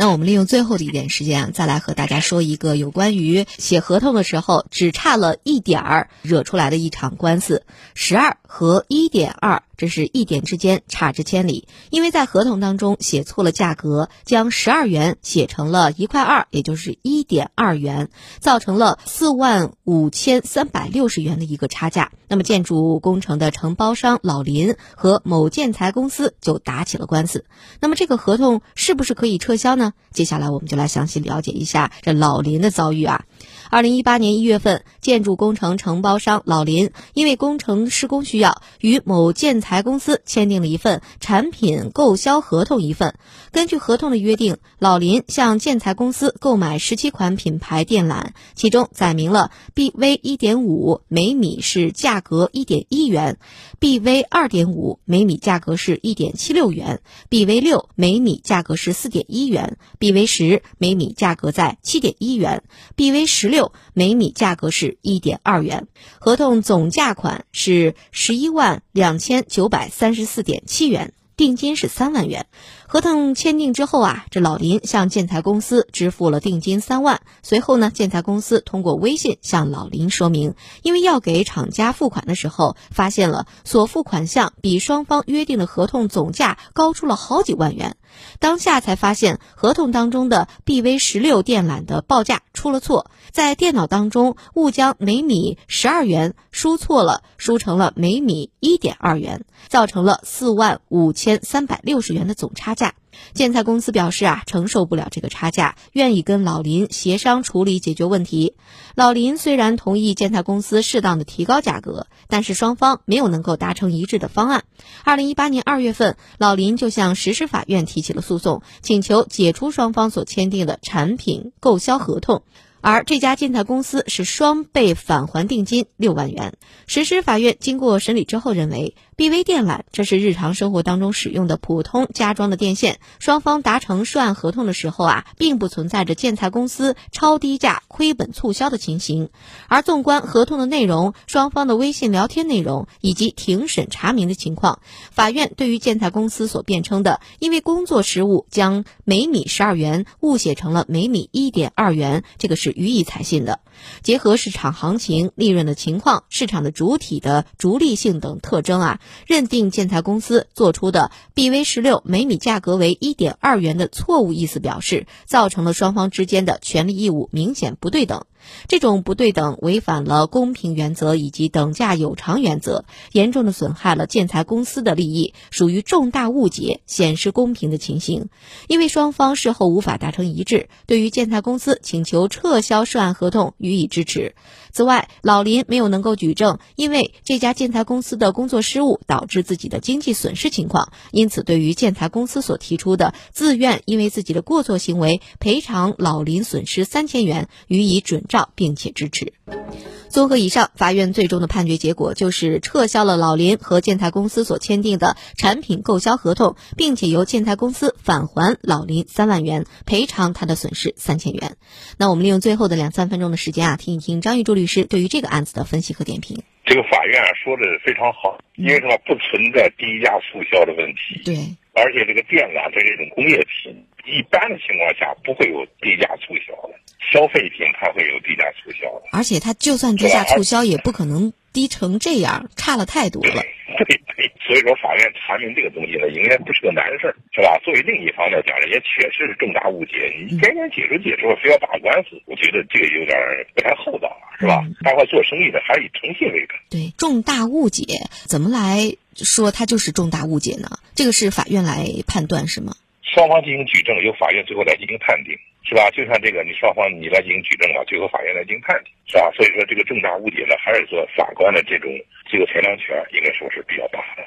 那我们利用最后的一点时间啊，再来和大家说一个有关于写合同的时候只差了一点儿惹出来的一场官司，十二和一点二。这是一点之间差之千里，因为在合同当中写错了价格，将十二元写成了一块二，也就是一点二元，造成了四万五千三百六十元的一个差价。那么建筑工程的承包商老林和某建材公司就打起了官司。那么这个合同是不是可以撤销呢？接下来我们就来详细了解一下这老林的遭遇啊。二零一八年一月份，建筑工程承包商老林因为工程施工需要，与某建材公司签订了一份产品购销合同一份。根据合同的约定，老林向建材公司购买十七款品牌电缆，其中载明了 BV 一点五每米是价格一点一元，BV 二点五每米价格是一点七六元，BV 六每米价格是四点一元，BV 十每米价格在七点一元，BV 十六。六每米价格是一点二元，合同总价款是十一万两千九百三十四点七元，定金是三万元。合同签订之后啊，这老林向建材公司支付了定金三万。随后呢，建材公司通过微信向老林说明，因为要给厂家付款的时候，发现了所付款项比双方约定的合同总价高出了好几万元。当下才发现合同当中的 BV 十六电缆的报价出了错，在电脑当中误将每米十二元输错了，输成了每米一点二元，造成了四万五千三百六十元的总差。建材公司表示啊，承受不了这个差价，愿意跟老林协商处理解决问题。老林虽然同意建材公司适当的提高价格，但是双方没有能够达成一致的方案。二零一八年二月份，老林就向石狮法院提起了诉讼，请求解除双方所签订的产品购销合同。而这家建材公司是双倍返还定金六万元。实施法院经过审理之后认为，BV 电缆这是日常生活当中使用的普通家装的电线，双方达成涉案合同的时候啊，并不存在着建材公司超低价亏本促销的情形。而纵观合同的内容、双方的微信聊天内容以及庭审查明的情况，法院对于建材公司所辩称的因为工作失误将每米十二元误写成了每米一点二元，这个事。予以采信的。结合市场行情、利润的情况、市场的主体的逐利性等特征啊，认定建材公司做出的 BV 十六每米价格为一点二元的错误意思表示，造成了双方之间的权利义务明显不对等。这种不对等违反了公平原则以及等价有偿原则，严重的损害了建材公司的利益，属于重大误解、显示公平的情形。因为双方事后无法达成一致，对于建材公司请求撤销涉案合同予以支持。此外，老林没有能够举证，因为这家建材公司的工作失误导致自己的经济损失情况，因此对于建材公司所提出的自愿因为自己的过错行为赔偿老林损失三千元予以准照，并且支持。综合以上，法院最终的判决结果就是撤销了老林和建材公司所签订的产品购销合同，并且由建材公司返还老林三万元，赔偿他的损失三千元。那我们利用最后的两三分钟的时间啊，听一听张玉柱律师对于这个案子的分析和点评。这个法院说的非常好，因为什么？不存在低价促销的问题。对。而且这个电缆这是一种工业品，一般的情况下不会有低价促销的。消费品它会有低价促销的，而且它就算低价促销，也不可能低成这样，差了太多了。对对，所以说法院查明这个东西呢，应该不是个难事儿，是吧？作为另一方面讲呢，也确实是重大误解。你天天解释解释，非要打官司，我觉得这个有点不太厚道了，是吧？大伙做生意的还是以诚信为本。对，重大误解怎么来说它就是重大误解呢？这个是法院来判断是吗？双方进行举证，由法院最后来进行判定。是吧？就像这个，你双方你来进行举证啊，最后法院来进行判定，是吧？所以说这个重大误解呢，还是说法官的这种这个裁量权应该说是比较大的。